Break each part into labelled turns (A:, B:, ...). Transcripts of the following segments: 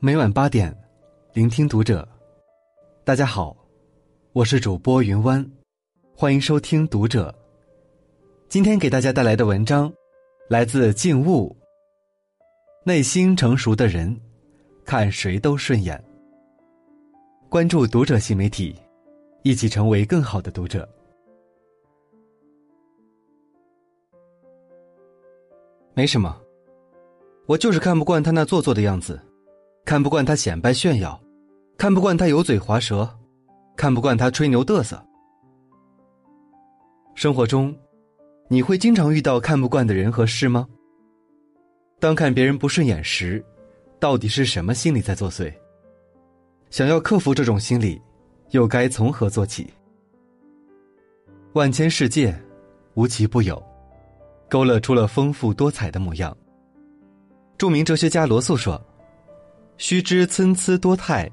A: 每晚八点，聆听读者。大家好，我是主播云湾，欢迎收听读者。今天给大家带来的文章来自静物。内心成熟的人，看谁都顺眼。关注读者新媒体，一起成为更好的读者。没什么，我就是看不惯他那做作的样子，看不惯他显摆炫耀，看不惯他油嘴滑舌，看不惯他吹牛嘚瑟。生活中，你会经常遇到看不惯的人和事吗？当看别人不顺眼时，到底是什么心理在作祟？想要克服这种心理，又该从何做起？万千世界，无奇不有。勾勒出了丰富多彩的模样。著名哲学家罗素说：“须知参差多态，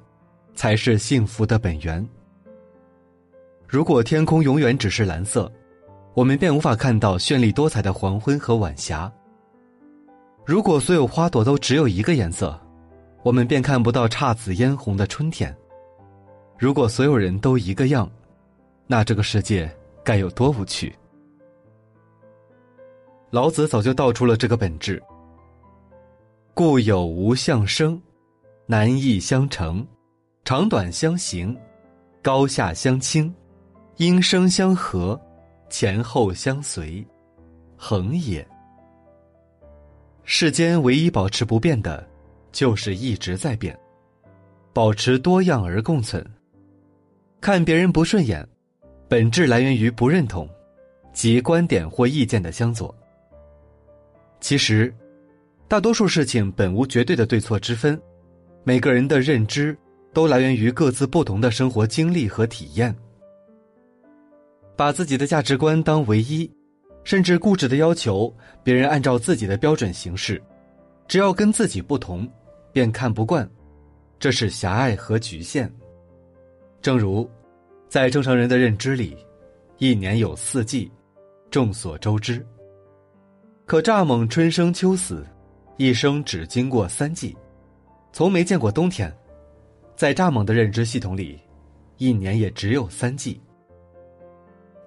A: 才是幸福的本源。”如果天空永远只是蓝色，我们便无法看到绚丽多彩的黄昏和晚霞。如果所有花朵都只有一个颜色，我们便看不到姹紫嫣红的春天。如果所有人都一个样，那这个世界该有多无趣！老子早就道出了这个本质：故有无相生，难易相成，长短相形，高下相倾，音声相和，前后相随，恒也。世间唯一保持不变的，就是一直在变，保持多样而共存。看别人不顺眼，本质来源于不认同，及观点或意见的相左。其实，大多数事情本无绝对的对错之分，每个人的认知都来源于各自不同的生活经历和体验。把自己的价值观当唯一，甚至固执的要求别人按照自己的标准行事，只要跟自己不同，便看不惯，这是狭隘和局限。正如，在正常人的认知里，一年有四季，众所周知。可蚱蜢春生秋死，一生只经过三季，从没见过冬天。在蚱蜢的认知系统里，一年也只有三季。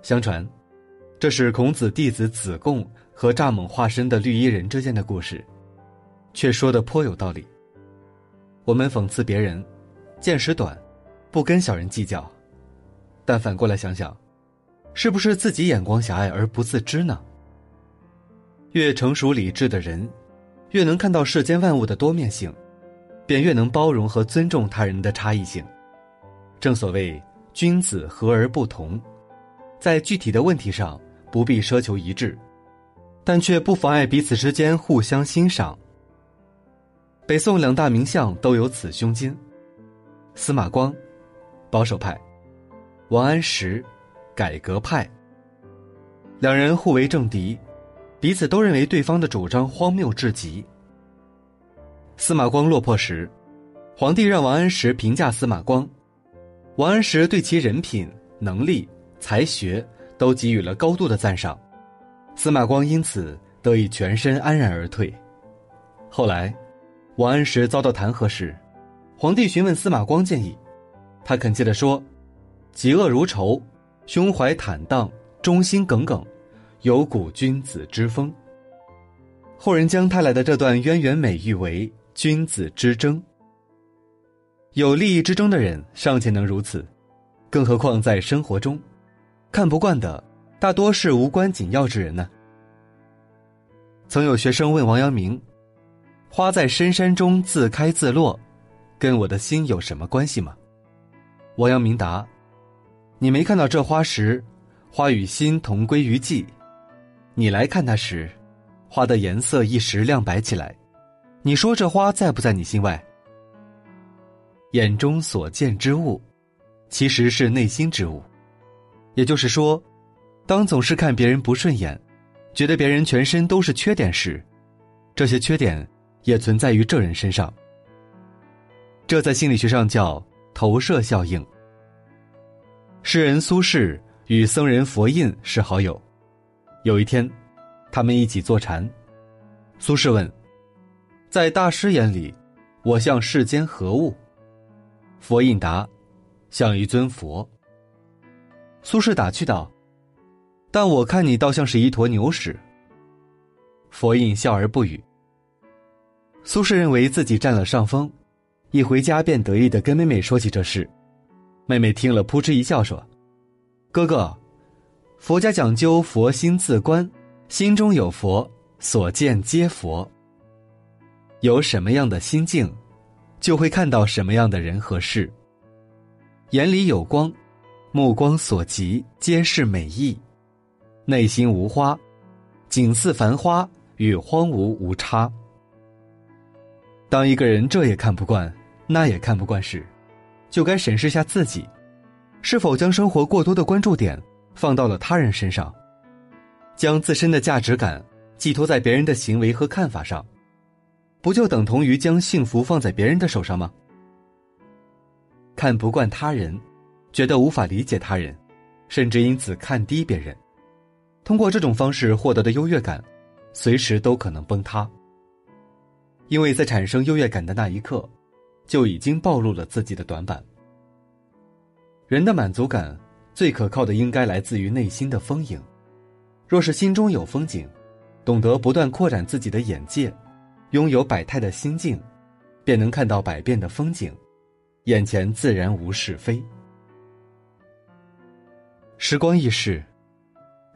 A: 相传，这是孔子弟子子贡和蚱蜢化身的绿衣人之间的故事，却说的颇有道理。我们讽刺别人见识短，不跟小人计较，但反过来想想，是不是自己眼光狭隘而不自知呢？越成熟理智的人，越能看到世间万物的多面性，便越能包容和尊重他人的差异性。正所谓君子和而不同，在具体的问题上不必奢求一致，但却不妨碍彼此之间互相欣赏。北宋两大名相都有此胸襟：司马光，保守派；王安石，改革派。两人互为政敌。彼此都认为对方的主张荒谬至极。司马光落魄时，皇帝让王安石评价司马光，王安石对其人品、能力、才学都给予了高度的赞赏，司马光因此得以全身安然而退。后来，王安石遭到弹劾时，皇帝询问司马光建议，他恳切地说：“嫉恶如仇，胸怀坦荡，忠心耿耿。”有古君子之风。后人将他俩的这段渊源美誉为“君子之争”。有利益之争的人尚且能如此，更何况在生活中，看不惯的大多是无关紧要之人呢？曾有学生问王阳明：“花在深山中自开自落，跟我的心有什么关系吗？”王阳明答：“你没看到这花时，花与心同归于寂。”你来看它时，花的颜色一时亮白起来。你说这花在不在你心外？眼中所见之物，其实是内心之物。也就是说，当总是看别人不顺眼，觉得别人全身都是缺点时，这些缺点也存在于这人身上。这在心理学上叫投射效应。诗人苏轼与僧人佛印是好友。有一天，他们一起坐禅。苏轼问：“在大师眼里，我像世间何物？佛印答：像一尊佛。苏轼打趣道：“但我看你倒像是一坨牛屎。”佛印笑而不语。苏轼认为自己占了上风，一回家便得意的跟妹妹说起这事。妹妹听了，扑哧一笑说：“哥哥，佛家讲究佛心自观，心中有佛，所见皆佛。有什么样的心境，就会看到什么样的人和事。眼里有光，目光所及皆是美意，内心无花，景似繁花。”与荒芜无差。当一个人这也看不惯，那也看不惯时，就该审视下自己，是否将生活过多的关注点放到了他人身上，将自身的价值感寄托在别人的行为和看法上，不就等同于将幸福放在别人的手上吗？看不惯他人，觉得无法理解他人，甚至因此看低别人，通过这种方式获得的优越感。随时都可能崩塌，因为在产生优越感的那一刻，就已经暴露了自己的短板。人的满足感最可靠的应该来自于内心的丰盈。若是心中有风景，懂得不断扩展自己的眼界，拥有百态的心境，便能看到百变的风景，眼前自然无是非。时光易逝，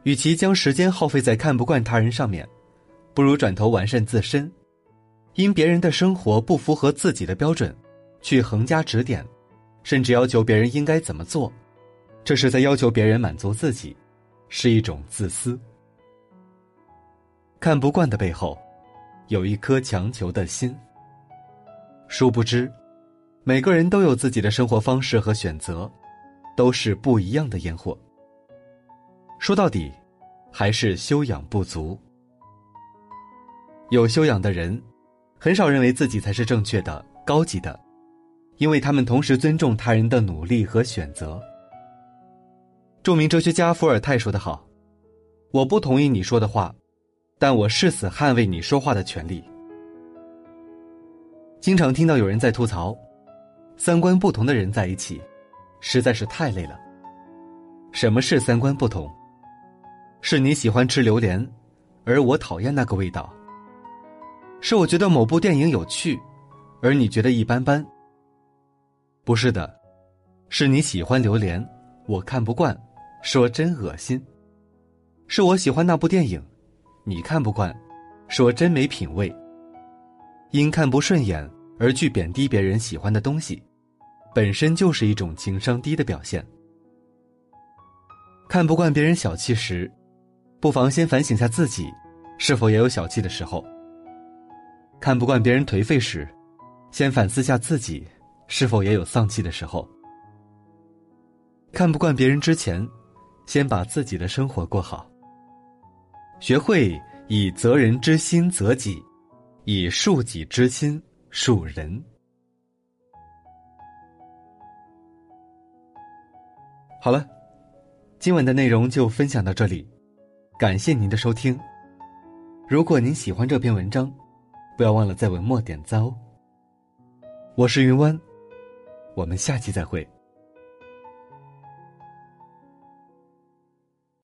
A: 与其将时间耗费在看不惯他人上面。不如转头完善自身，因别人的生活不符合自己的标准，去横加指点，甚至要求别人应该怎么做，这是在要求别人满足自己，是一种自私。看不惯的背后，有一颗强求的心。殊不知，每个人都有自己的生活方式和选择，都是不一样的烟火。说到底，还是修养不足。有修养的人，很少认为自己才是正确的、高级的，因为他们同时尊重他人的努力和选择。著名哲学家伏尔泰说得好：“我不同意你说的话，但我誓死捍卫你说话的权利。”经常听到有人在吐槽，三观不同的人在一起，实在是太累了。什么是三观不同？是你喜欢吃榴莲，而我讨厌那个味道。是我觉得某部电影有趣，而你觉得一般般。不是的，是你喜欢榴莲，我看不惯，说真恶心。是我喜欢那部电影，你看不惯，说真没品味。因看不顺眼而去贬低别人喜欢的东西，本身就是一种情商低的表现。看不惯别人小气时，不妨先反省下自己，是否也有小气的时候。看不惯别人颓废时，先反思下自己是否也有丧气的时候。看不惯别人之前，先把自己的生活过好。学会以责人之心责己，以恕己之心恕人。好了，今晚的内容就分享到这里，感谢您的收听。如果您喜欢这篇文章，不要忘了在文末点赞哦。我是云湾，我们下期再会。